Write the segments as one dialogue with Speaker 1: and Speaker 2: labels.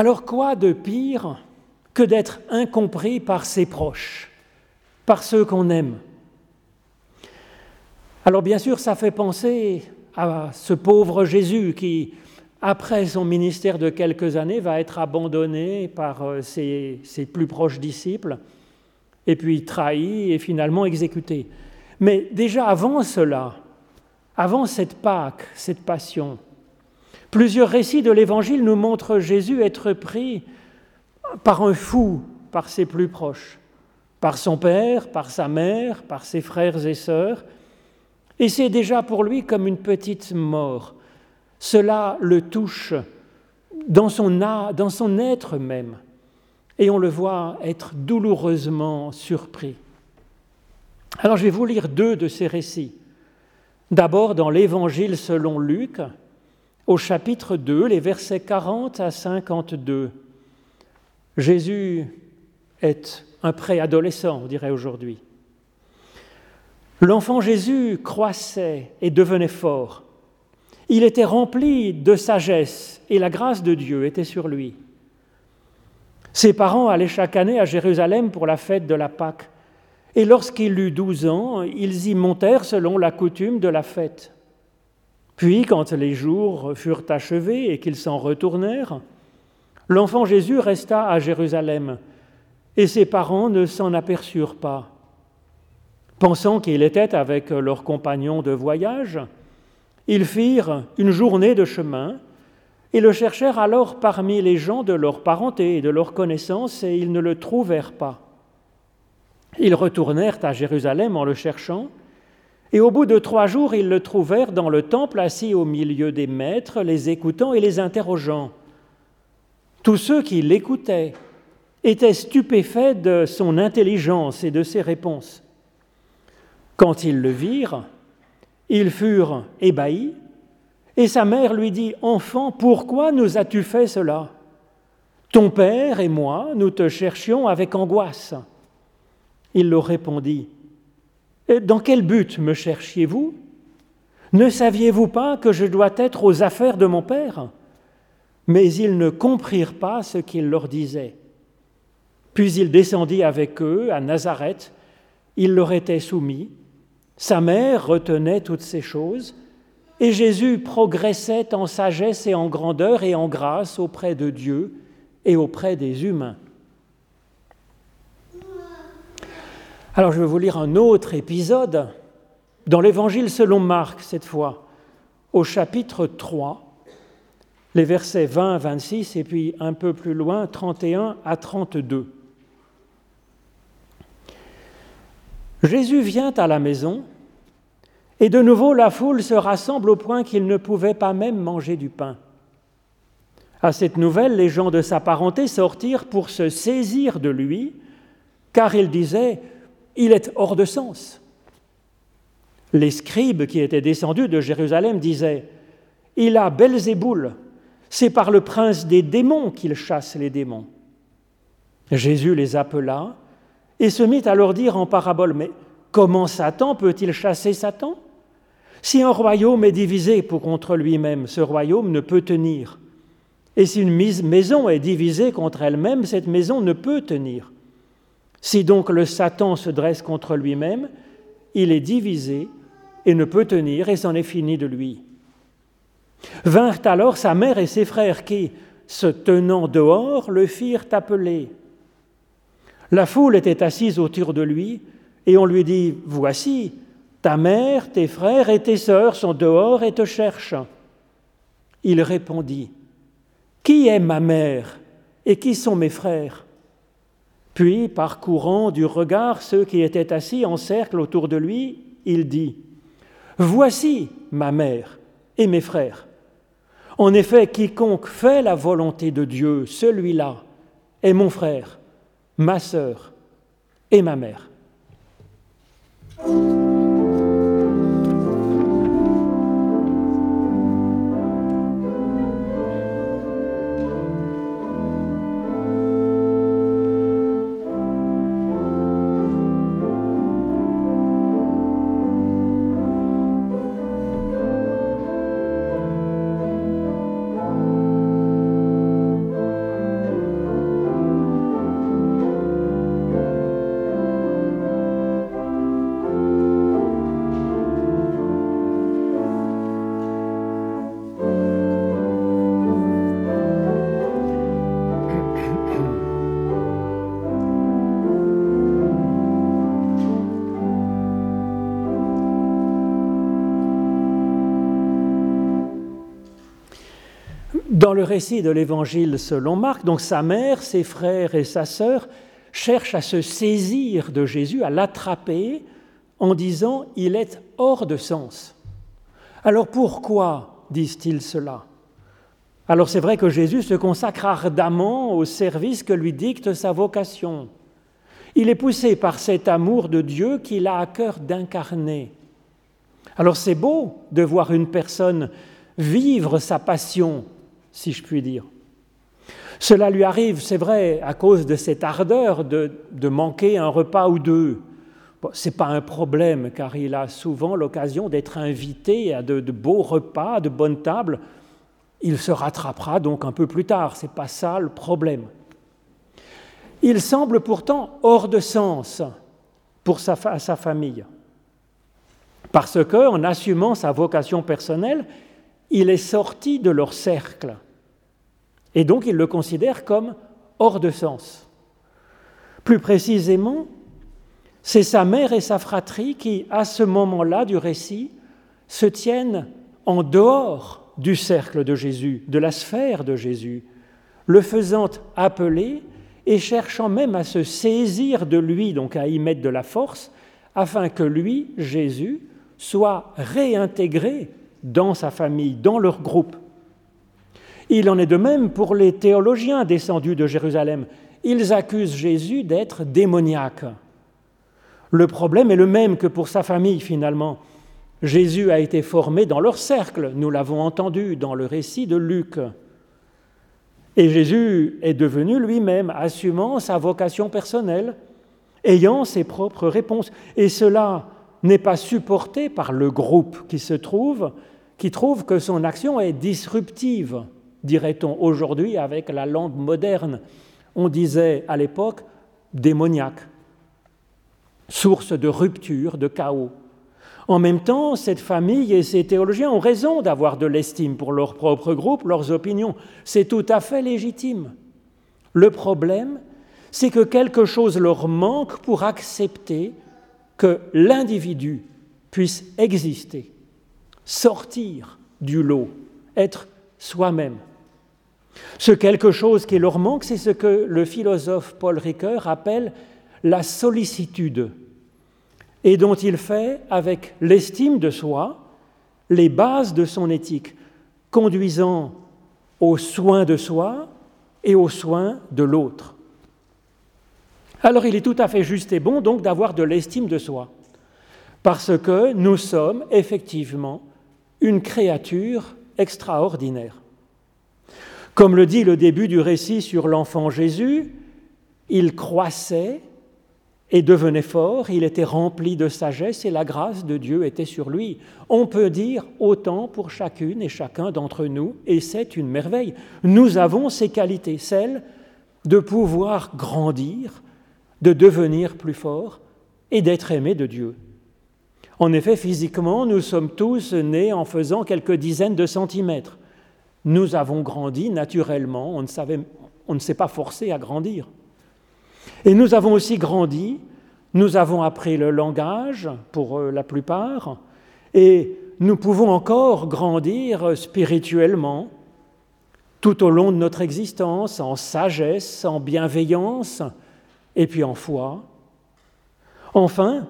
Speaker 1: Alors quoi de pire que d'être incompris par ses proches, par ceux qu'on aime? Alors bien sûr, ça fait penser à ce pauvre Jésus qui, après son ministère de quelques années, va être abandonné par euh, ses, plus proches disciples, et puis trahi et finalement exécuté. Mais déjà avant cela, avant cette Pâque, cette passion, plusieurs récits de l'Évangile nous montrent Jésus être pris par un fou, par ses plus proches, par son père, par sa mère, par ses frères et sœurs, et c'est déjà pour lui comme une petite mort. Cela le touche dans son, être même, et on le voit être douloureusement surpris. Alors je vais vous lire deux de ces récits. D'abord dans l'Évangile selon Luc, au chapitre 2, les versets 40 à 52. Jésus est un préadolescent, on dirait aujourd'hui. L'enfant Jésus croissait et devenait fort. Il était rempli de sagesse et la grâce de Dieu était sur lui. Ses parents allaient chaque année à Jérusalem pour la fête de la Pâque. Et lorsqu'il eut douze ans, ils y montèrent selon la coutume de la fête. Puis, quand les jours furent achevés et qu'ils s'en retournèrent, l'enfant Jésus resta à Jérusalem, et ses parents ne s'en aperçurent pas. Pensant qu'il était avec leurs compagnons de voyage, ils firent une journée de chemin et le cherchèrent alors parmi les gens de leur parenté et de leur connaissance, et ils ne le trouvèrent pas. Ils retournèrent à Jérusalem en le cherchant, et au bout de trois jours, ils le trouvèrent dans le temple assis au milieu des maîtres, les écoutant et les interrogeant. Tous ceux qui l'écoutaient étaient stupéfaits de son intelligence et de ses réponses. Quand ils le virent, ils furent ébahis, et sa mère lui dit, Enfant, pourquoi nous as-tu fait cela? Ton père et moi, nous te cherchions avec angoisse. Il leur répondit, Dans quel but me cherchiez-vous? Ne saviez-vous pas que je dois être aux affaires de mon père? Mais ils ne comprirent pas ce qu'il leur disait. Puis il descendit avec eux à Nazareth, il leur était soumis, sa mère retenait toutes ces choses, et Jésus progressait en sagesse et en grandeur et en grâce auprès de Dieu et auprès des humains. Alors je vais vous lire un autre épisode dans l'Évangile selon Marc cette fois, au chapitre 3, les versets 20 à 26 et puis un peu plus loin 31 à 32. Jésus vient à la maison, et de nouveau la foule se rassemble au point qu'il ne pouvait pas même manger du pain. À cette nouvelle, les gens de sa parenté sortirent pour se saisir de lui, car ils disaient Il est hors de sens. Les scribes qui étaient descendus de Jérusalem disaient Il a Belzéboul, c'est par le prince des démons qu'il chasse les démons. Jésus les appela et se mit à leur dire en parabole, mais comment Satan peut-il chasser Satan? Si un royaume est divisé pour contre lui-même, ce royaume ne peut tenir. Et si une maison est divisée contre elle-même, cette maison ne peut tenir. Si donc le Satan se dresse contre lui-même, il est divisé et ne peut tenir, et c'en est fini de lui. Vinrent alors sa mère et ses frères qui, se tenant dehors, le firent appeler. La foule était assise autour de lui, et on lui dit, Voici, ta mère, tes frères et tes sœurs sont dehors et te cherchent. Il répondit, Qui est ma mère et qui sont mes frères? Puis, parcourant du regard ceux qui étaient assis en cercle autour de lui, il dit, Voici ma mère et mes frères. En effet, quiconque fait la volonté de Dieu, celui-là est mon frère ma sœur et ma mère. Dans le récit de l'Évangile selon Marc, donc sa mère, ses frères et sa sœur cherchent à se saisir de Jésus, à l'attraper en disant il est hors de sens. Alors pourquoi disent-ils cela? Alors c'est vrai que Jésus se consacre ardemment au service que lui dicte sa vocation. Il est poussé par cet amour de Dieu qu'il a à cœur d'incarner. Alors c'est beau de voir une personne vivre sa passion, si je puis dire. Cela lui arrive, c'est vrai, à cause de cette ardeur de, manquer un repas ou deux. ce n'est pas un problème, car il a souvent l'occasion d'être invité à de, de, beaux repas, de bonnes tables. Il se rattrapera donc un peu plus tard, ce n'est pas ça le problème. Il semble pourtant hors de sens pour sa, sa famille, parce qu'en assumant sa vocation personnelle, il est sorti de leur cercle, et donc il le considère comme hors de sens. Plus précisément, c'est sa mère et sa fratrie qui, à ce moment-là du récit, se tiennent en dehors du cercle de Jésus, de la sphère de Jésus, le faisant appeler et cherchant même à se saisir de lui, donc à y mettre de la force, afin que lui, Jésus, soit réintégré dans sa famille, dans leur groupe. Il en est de même pour les théologiens descendus de Jérusalem. Ils accusent Jésus d'être démoniaque. Le problème est le même que pour sa famille finalement. Jésus a été formé dans leur cercle, nous l'avons entendu dans le récit de Luc. Et Jésus est devenu lui-même, assumant sa vocation personnelle, ayant ses propres réponses. Et cela n'est pas supporté par le groupe qui se trouve, qui trouve que son action est disruptive, dirait-on aujourd'hui avec la langue moderne. On disait à l'époque démoniaque, source de rupture, de chaos. En même temps, cette famille et ces théologiens ont raison d'avoir de l'estime pour leur propre groupe, leurs opinions. C'est tout à fait légitime. Le problème, c'est que quelque chose leur manque pour accepter que l'individu puisse exister, sortir du lot, être soi-même. Ce quelque chose qui leur manque, c'est ce que le philosophe Paul Ricoeur appelle la sollicitude et dont il fait, avec l'estime de soi, les bases de son éthique, conduisant aux soins de soi et aux soins de l'autre. Alors il est tout à fait juste et bon donc d'avoir de l'estime de soi, parce que nous sommes effectivement une créature extraordinaire. Comme le dit le début du récit sur l'enfant Jésus, il croissait et devenait fort, il était rempli de sagesse et la grâce de Dieu était sur lui. On peut dire autant pour chacune et chacun d'entre nous, et c'est une merveille. Nous avons ces qualités, celles de pouvoir grandir, de devenir plus fort et d'être aimé de Dieu. En effet, physiquement, nous sommes tous nés en faisant quelques dizaines de centimètres. Nous avons grandi naturellement, on ne, s'est pas forcé à grandir. Et nous avons aussi grandi, nous avons appris le langage pour euh, la plupart, et nous pouvons encore grandir spirituellement tout au long de notre existence, en sagesse, en bienveillance, et puis en foi. Enfin,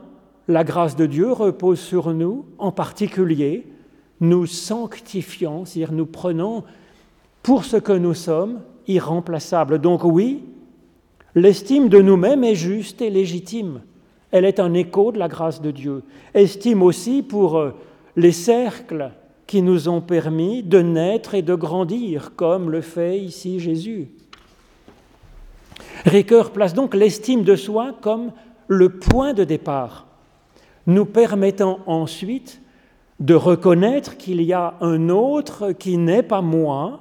Speaker 1: la grâce de Dieu repose sur nous, en particulier, nous sanctifiant, c'est-à-dire nous prenons pour ce que nous sommes irremplaçables. Donc oui, L'estime de nous-mêmes est juste et légitime. Elle est un écho de la grâce de Dieu. Estime aussi pour euh, les cercles qui nous ont permis de naître et de grandir, comme le fait ici Jésus. Ricoeur place donc l'estime de soi comme le point de départ, nous permettant ensuite de reconnaître qu'il y a un autre qui n'est pas moi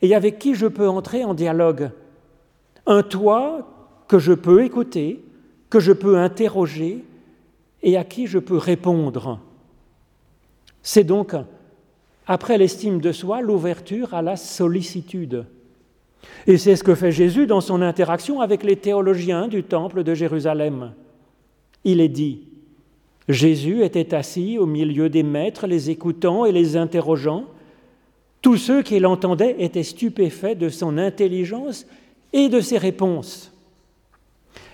Speaker 1: et avec qui je peux entrer en dialogue un toi que je peux écouter, que je peux interroger et à qui je peux répondre. C'est donc, après l'estime de soi, l'ouverture à la sollicitude. Et c'est ce que fait Jésus dans son interaction avec les théologiens du temple de Jérusalem. Il est dit, Jésus était assis au milieu des maîtres, les écoutant et les interrogeant. Tous ceux qui l'entendaient étaient stupéfaits de son intelligence et de ses réponses.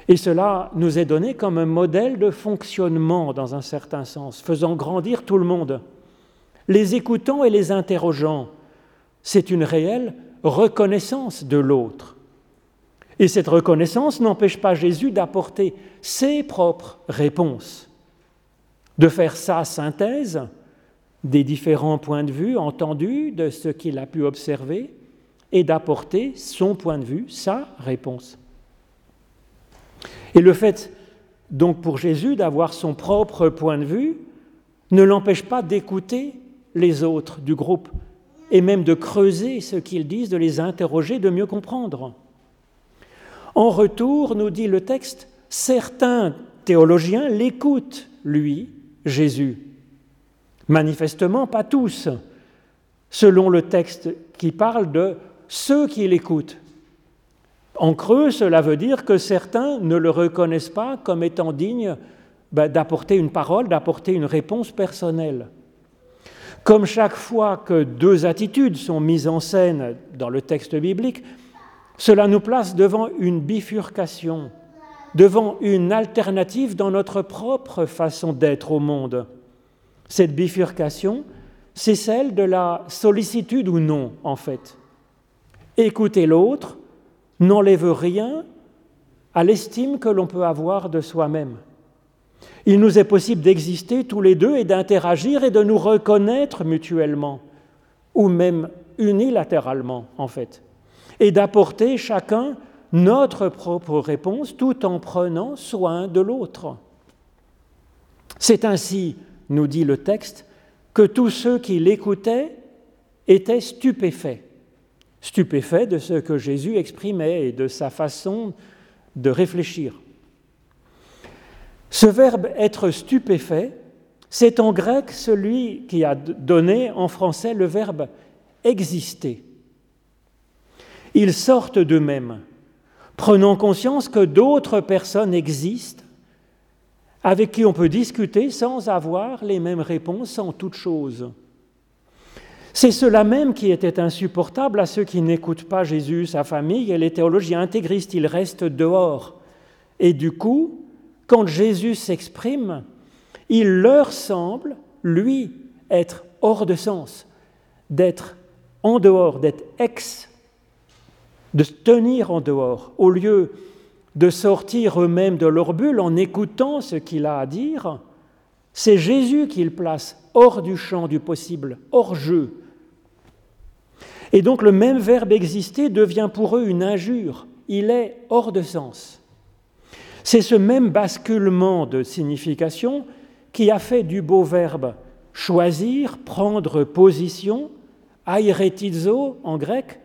Speaker 1: Et cela nous est donné comme un modèle de fonctionnement dans un certain sens, faisant grandir tout le monde. Les écoutant et les interrogeant, c'est une réelle reconnaissance de l'autre. Et cette reconnaissance n'empêche pas Jésus d'apporter ses propres réponses, de faire sa synthèse des différents points de vue entendus, de ce qu'il a pu observer, et d'apporter son point de vue, sa réponse. Et le fait donc pour Jésus d'avoir son propre point de vue ne l'empêche pas d'écouter les autres du groupe et même de creuser ce qu'ils disent, de les interroger, de mieux comprendre. En retour, nous dit le texte, certains théologiens l'écoutent, lui, Jésus. Manifestement, pas tous, selon le texte qui parle de ceux qui l'écoutent. En creux, cela veut dire que certains ne le reconnaissent pas comme étant digne ben, d'apporter une parole, d'apporter une réponse personnelle. Comme chaque fois que deux attitudes sont mises en scène dans le texte biblique, cela nous place devant une bifurcation, devant une alternative dans notre propre façon d'être au monde. Cette bifurcation, c'est celle de la sollicitude ou non, en fait. Écouter l'autre n'enlève rien à l'estime que l'on peut avoir de soi-même. Il nous est possible d'exister tous les deux et d'interagir et de nous reconnaître mutuellement, ou même unilatéralement en fait, et d'apporter chacun notre propre réponse tout en prenant soin de l'autre. C'est ainsi, nous dit le texte, que tous ceux qui l'écoutaient étaient stupéfaits, stupéfaits de ce que Jésus exprimait et de sa façon de réfléchir. Ce verbe être stupéfait, c'est en grec celui qui a donné en français le verbe exister. Ils sortent d'eux-mêmes, prenant conscience que d'autres personnes existent avec qui on peut discuter sans avoir les mêmes réponses en toute chose. C'est cela même qui était insupportable à ceux qui n'écoutent pas Jésus, sa famille et les théologiens intégristes. Ils restent dehors. Et du coup, quand Jésus s'exprime, il leur semble, lui, être hors de sens, d'être en dehors, d'être ex, de se tenir en dehors, au lieu de sortir eux-mêmes de leur bulle en écoutant ce qu'il a à dire, c'est Jésus qu'ils place hors du champ du possible, hors jeu. Et donc le même verbe exister devient pour eux une injure, il est hors de sens. C'est ce même basculement de signification qui a fait du beau verbe choisir, prendre position, airetizo en grec,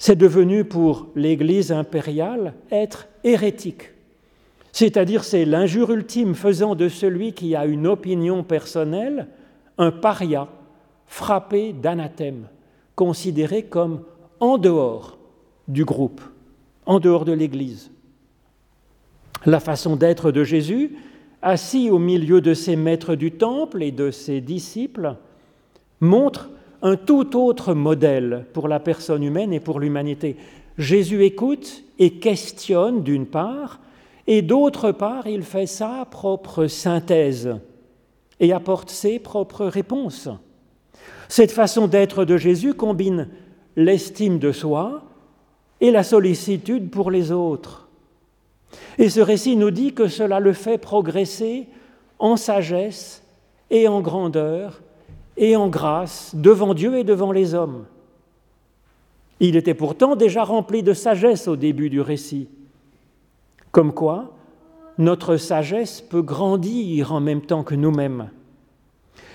Speaker 1: c'est devenu pour l'Église impériale être hérétique. C'est-à-dire c'est l'injure ultime faisant de celui qui a une opinion personnelle un paria frappé d'anathème, considéré comme en dehors du groupe, en dehors de l'Église. La façon d'être de Jésus, assis au milieu de ses maîtres du temple et de ses disciples, montre un tout autre modèle pour la personne humaine et pour l'humanité. Jésus écoute et questionne d'une part, et d'autre part, il fait sa propre synthèse et apporte ses propres réponses. Cette façon d'être de Jésus combine l'estime de soi et la sollicitude pour les autres. Et ce récit nous dit que cela le fait progresser en sagesse et en grandeur et en grâce devant Dieu et devant les hommes. Il était pourtant déjà rempli de sagesse au début du récit. Comme quoi, notre sagesse peut grandir en même temps que nous-mêmes.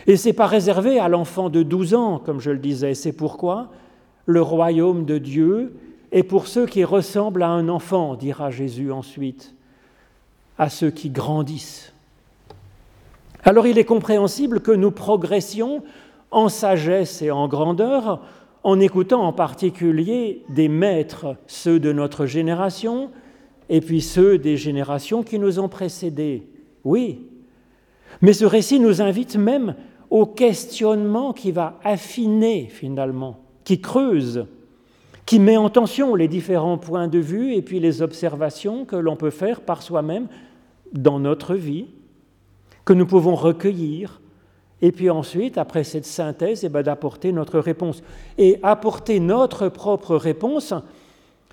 Speaker 1: Et ce n'est pas réservé à l'enfant de 12 ans, comme je le disais, c'est pourquoi le royaume de Dieu et pour ceux qui ressemblent à un enfant, dira Jésus ensuite, à ceux qui grandissent. Alors il est compréhensible que nous progressions en sagesse et en grandeur en écoutant en particulier des maîtres, ceux de notre génération, et puis ceux des générations qui nous ont précédés. Oui, mais ce récit nous invite même au questionnement qui va affiner finalement, qui creuse, qui met en tension les différents points de vue et puis les observations que l'on peut faire par soi-même dans notre vie, que nous pouvons recueillir, et puis ensuite, après cette synthèse, eh ben, d'apporter notre réponse. Et apporter notre propre réponse,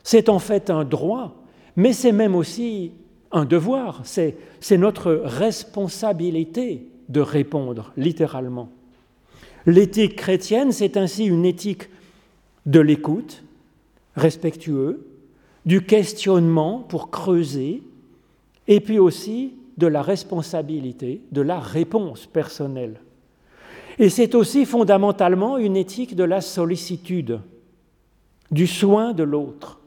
Speaker 1: c'est en fait un droit, mais c'est même aussi un devoir, c'est notre responsabilité de répondre, littéralement. L'éthique chrétienne, c'est ainsi une éthique de l'écoute, respectueux, du questionnement pour creuser, et puis aussi de la responsabilité, de la réponse personnelle. Et c'est aussi fondamentalement une éthique de la sollicitude, du soin de l'autre.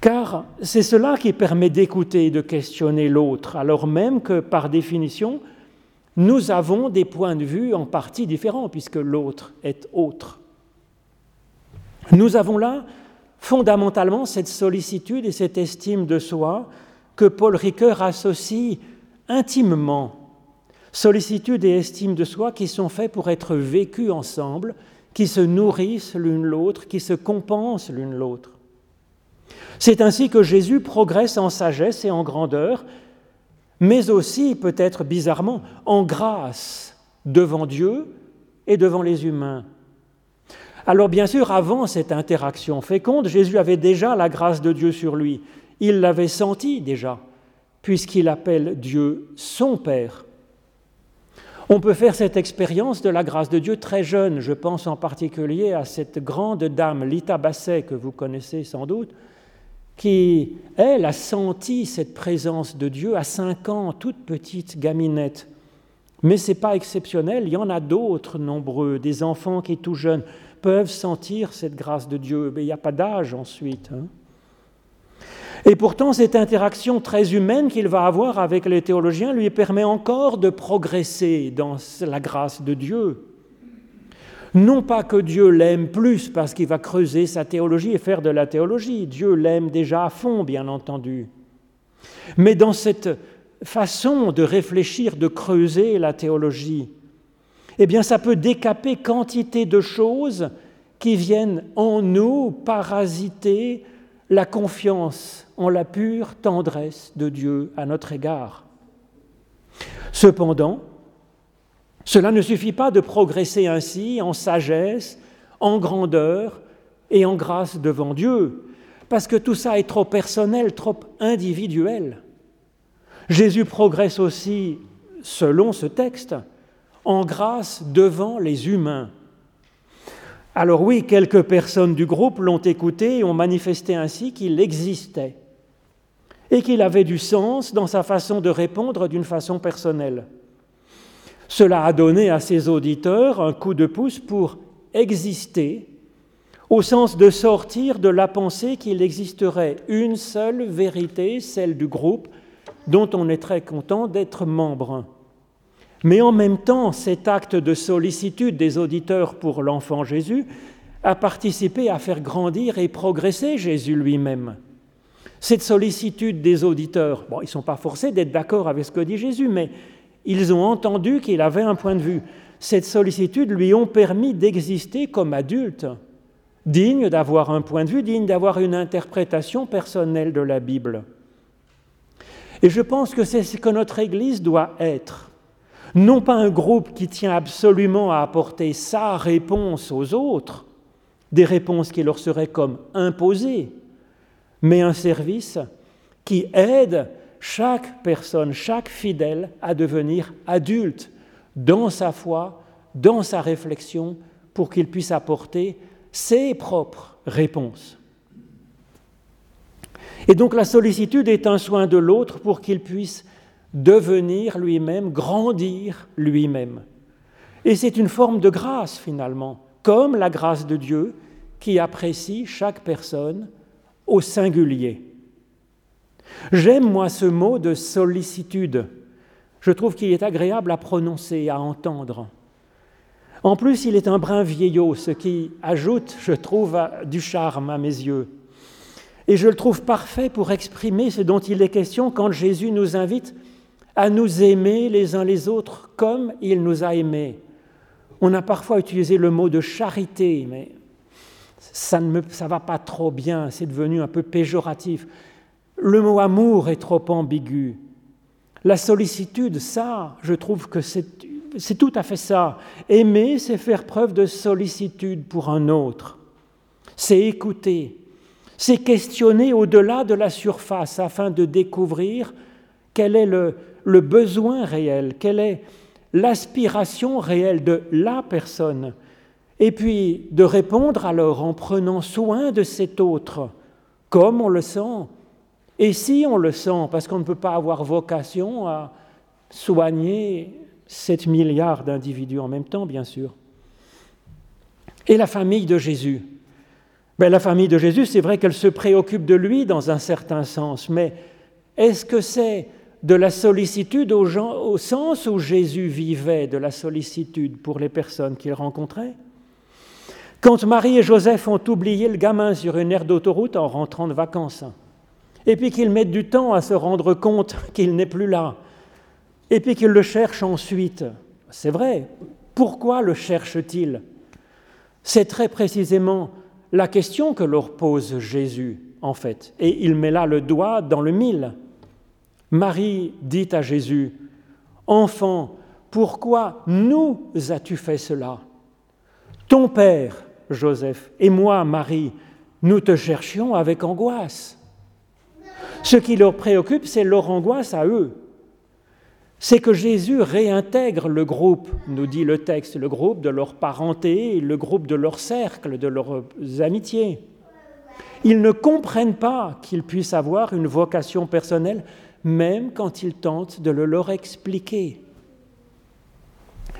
Speaker 1: Car c'est cela qui permet d'écouter et de questionner l'autre, alors même que par définition, nous avons des points de vue en partie différents, puisque l'autre est autre. Nous avons là fondamentalement cette sollicitude et cette estime de soi que Paul Ricoeur associe intimement Sollicitude et estime de soi qui sont faits pour être vécus ensemble, qui se nourrissent l'une l'autre, qui se compensent l'une l'autre. C'est ainsi que Jésus progresse en sagesse et en grandeur, mais aussi, peut-être bizarrement, en grâce devant Dieu et devant les humains. Alors bien sûr, avant cette interaction féconde, Jésus avait déjà la grâce de Dieu sur lui. Il l'avait senti déjà, puisqu'il appelle Dieu son Père. On peut faire cette expérience de la grâce de Dieu très jeune. Je pense en particulier à cette grande dame, Lita Basset, que vous connaissez sans doute, qui, elle, a senti cette présence de Dieu à cinq ans, toute petite gaminette. Mais ce n'est pas exceptionnel, il y en a d'autres nombreux, des enfants qui, tout jeunes, peuvent sentir cette grâce de Dieu. Mais il n'y a pas d'âge ensuite. Hein. Et pourtant, cette interaction très humaine qu'il va avoir avec les théologiens lui permet encore de progresser dans la grâce de Dieu. Non pas que Dieu l'aime plus parce qu'il va creuser sa théologie et faire de la théologie, Dieu l'aime déjà à fond, bien entendu. Mais dans cette façon de réfléchir, de creuser la théologie, eh bien ça peut décaper quantité de choses qui viennent en nous parasiter la confiance en la pure tendresse de Dieu à notre égard. Cependant, cela ne suffit pas de progresser ainsi en sagesse, en grandeur et en grâce devant Dieu, parce que tout ça est trop personnel, trop individuel. Jésus progresse aussi, selon ce texte, en grâce devant les humains. Alors oui, quelques personnes du groupe l'ont écouté et ont manifesté ainsi qu'il existait et qu'il avait du sens dans sa façon de répondre d'une façon personnelle. Cela a donné à ses auditeurs un coup de pouce pour exister, au sens de sortir de la pensée qu'il existerait une seule vérité, celle du groupe, dont on est très content d'être membre. Mais en même temps, cet acte de sollicitude des auditeurs pour l'enfant Jésus a participé à faire grandir et progresser Jésus lui-même. Cette sollicitude des auditeurs, ils ne sont pas forcés d'être d'accord avec ce que dit Jésus, mais ils ont entendu qu'il avait un point de vue. Cette sollicitude lui ont permis d'exister comme adulte, digne d'avoir un point de vue, digne d'avoir une interprétation personnelle de la Bible. Et je pense que c'est ce que notre Église doit être non pas un groupe qui tient absolument à apporter sa réponse aux autres, des réponses qui leur seraient comme imposées, mais un service qui aide chaque personne, chaque fidèle à devenir adulte dans sa foi, dans sa réflexion, pour qu'il puisse apporter ses propres réponses. Et donc la sollicitude est un soin de l'autre pour qu'il puisse devenir lui-même, grandir lui-même. Et c'est une forme de grâce finalement, comme la grâce de Dieu qui apprécie chaque personne au singulier. J'aime, moi, ce mot de sollicitude. Je trouve qu'il est agréable à prononcer, à entendre. En plus, il est un brin vieillot, ce qui ajoute, je trouve, du charme à mes yeux. Et je le trouve parfait pour exprimer ce dont il est question quand Jésus nous invite à nous aimer les uns les autres comme il nous a aimés, On a parfois utilisé le mot de charité, mais ça ne ça va pas trop bien, c'est devenu un peu péjoratif. Le mot amour est trop ambigu. La sollicitude, ça, je trouve que c'est tout à fait ça. Aimer, c'est faire preuve de sollicitude pour un autre. C'est écouter. C'est questionner au-delà de la surface afin de découvrir quel est le, le besoin réel, quelle est l'aspiration réelle de la personne. Et puis de répondre alors en prenant soin de cet autre, comme on le sent, et si on le sent, parce qu'on ne peut pas avoir vocation à soigner 7 milliards d'individus en même temps, bien sûr. Et la famille de Jésus ben, La famille de Jésus, c'est vrai qu'elle se préoccupe de lui dans un certain sens, mais est-ce que c'est de la sollicitude au, sens où Jésus vivait de la sollicitude pour les personnes qu'il rencontrait Quand Marie et Joseph ont oublié le gamin sur une aire d'autoroute en rentrant de vacances, et puis qu'ils mettent du temps à se rendre compte qu'il n'est plus là, et puis qu'ils le cherchent ensuite. C'est vrai, pourquoi le cherchent-ils? C'est très précisément la question que leur pose Jésus, en fait, et il met là le doigt dans le mille. Marie dit à Jésus, Enfant, pourquoi nous as-tu fait cela? Ton Père, Joseph, et moi, Marie, nous te cherchions avec angoisse. Ce qui leur préoccupe, c'est leur angoisse à eux. C'est que Jésus réintègre le groupe, nous dit le texte, le groupe de leur parenté, le groupe de leur cercle, de leurs amitiés. Ils ne comprennent pas qu'ils puissent avoir une vocation personnelle, même quand ils tentent de le leur expliquer.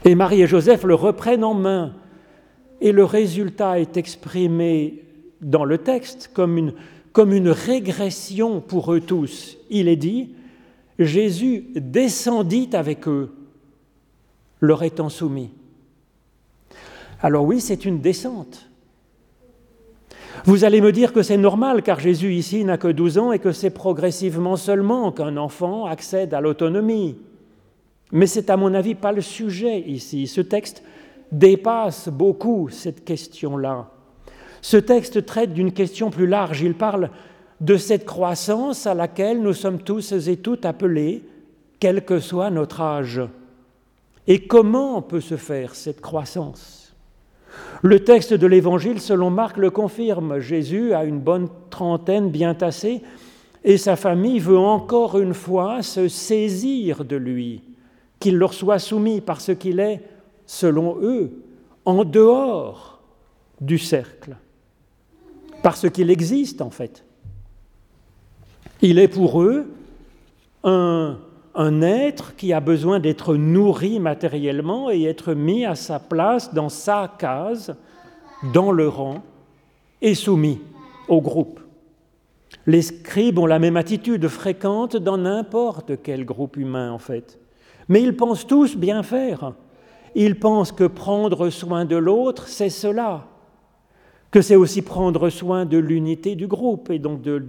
Speaker 1: Et Marie et Joseph le reprennent en main, et le résultat est exprimé dans le texte comme une comme une régression pour eux tous. Il est dit, Jésus descendit avec eux, leur étant soumis. Alors oui, c'est une descente. Vous allez me dire que c'est normal car Jésus ici n'a que 12 ans et que c'est progressivement seulement qu'un enfant accède à l'autonomie. Mais c'est à mon avis pas le sujet ici. Ce texte dépasse beaucoup cette question-là. Ce texte traite d'une question plus large. Il parle de cette croissance à laquelle nous sommes tous et toutes appelés, quel que soit notre âge. Et comment peut se faire cette croissance? Le texte de l'Évangile, selon Marc, le confirme. Jésus a une bonne trentaine bien tassée et sa famille veut encore une fois se saisir de lui, qu'il leur soit soumis parce qu'il est, selon eux, en dehors du cercle parce qu'il existe en fait. Il est pour eux un, être qui a besoin d'être nourri matériellement et être mis à sa place dans sa case, dans le rang, et soumis au groupe. Les scribes ont la même attitude fréquente dans n'importe quel groupe humain en fait. Mais ils pensent tous bien faire. Ils pensent que prendre soin de l'autre, c'est cela que c'est aussi prendre soin de l'unité du groupe et donc de,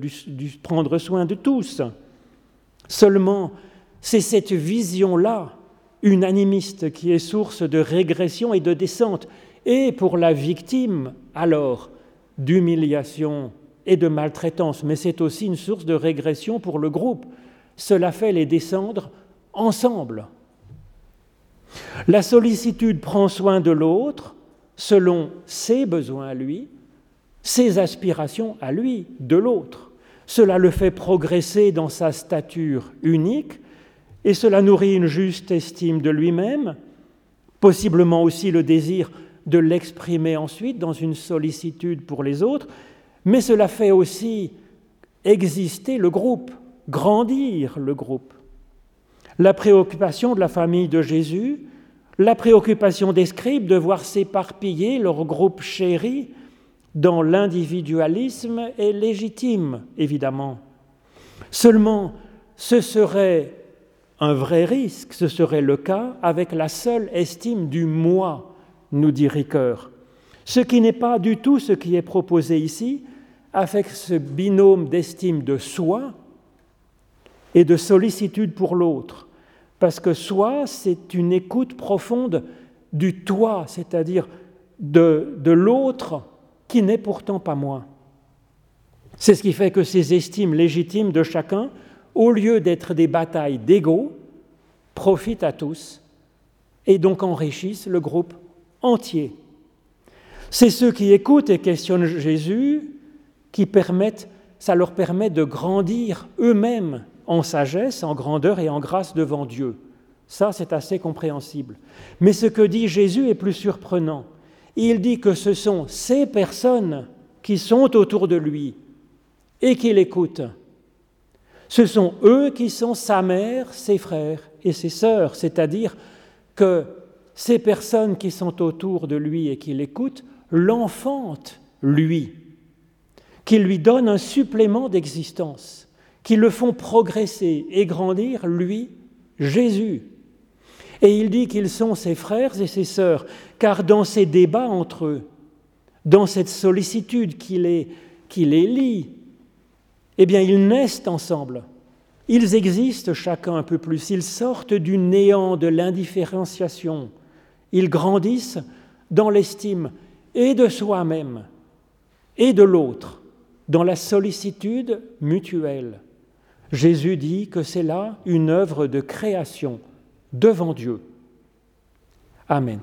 Speaker 1: prendre soin de tous. Seulement, c'est cette vision-là, unanimiste, qui est source de régression et de descente, et pour la victime, alors, d'humiliation et de maltraitance, mais c'est aussi une source de régression pour le groupe. Cela fait les descendre ensemble. La sollicitude prend soin de l'autre selon ses besoins à lui, ses aspirations à lui, de l'autre. Cela le fait progresser dans sa stature unique et cela nourrit une juste estime de lui-même, possiblement aussi le désir de l'exprimer ensuite dans une sollicitude pour les autres, mais cela fait aussi exister le groupe, grandir le groupe. La préoccupation de la famille de Jésus, la préoccupation des scribes de voir s'éparpiller leur groupe chéri dans l'individualisme est légitime, évidemment. Seulement, ce serait un vrai risque, ce serait le cas avec la seule estime du moi, nous dit Ricoeur. Ce qui n'est pas du tout ce qui est proposé ici, avec ce binôme d'estime de soi et de sollicitude pour l'autre. Parce que soi, c'est une écoute profonde du toi, c'est-à-dire de, de l'autre qui n'est pourtant pas moi. C'est ce qui fait que ces estimes légitimes de chacun, au lieu d'être des batailles d'ego, profitent à tous et donc enrichissent le groupe entier. C'est ceux qui écoutent et questionnent Jésus qui permettent, ça leur permet de grandir eux-mêmes en sagesse, en grandeur et en grâce devant Dieu. Ça, c'est assez compréhensible. Mais ce que dit Jésus est plus surprenant. Il dit que ce sont ces personnes qui sont autour de lui et qui l'écoutent. Ce sont eux qui sont sa mère, ses frères et ses sœurs, c'est-à-dire que ces personnes qui sont autour de lui et qui l'écoutent l'enfantent, lui, qui lui donnent un supplément d'existence, qui le font progresser et grandir, lui, Jésus. Et il dit qu'ils sont ses frères et ses sœurs, car dans ces débats entre eux, dans cette sollicitude qui les, qui les lie, eh bien, ils naissent ensemble. Ils existent chacun un peu plus. Ils sortent du néant de l'indifférenciation. Ils grandissent dans l'estime et de soi-même et de l'autre, dans la sollicitude mutuelle. Jésus dit que c'est là une œuvre de création devant Dieu. Amen.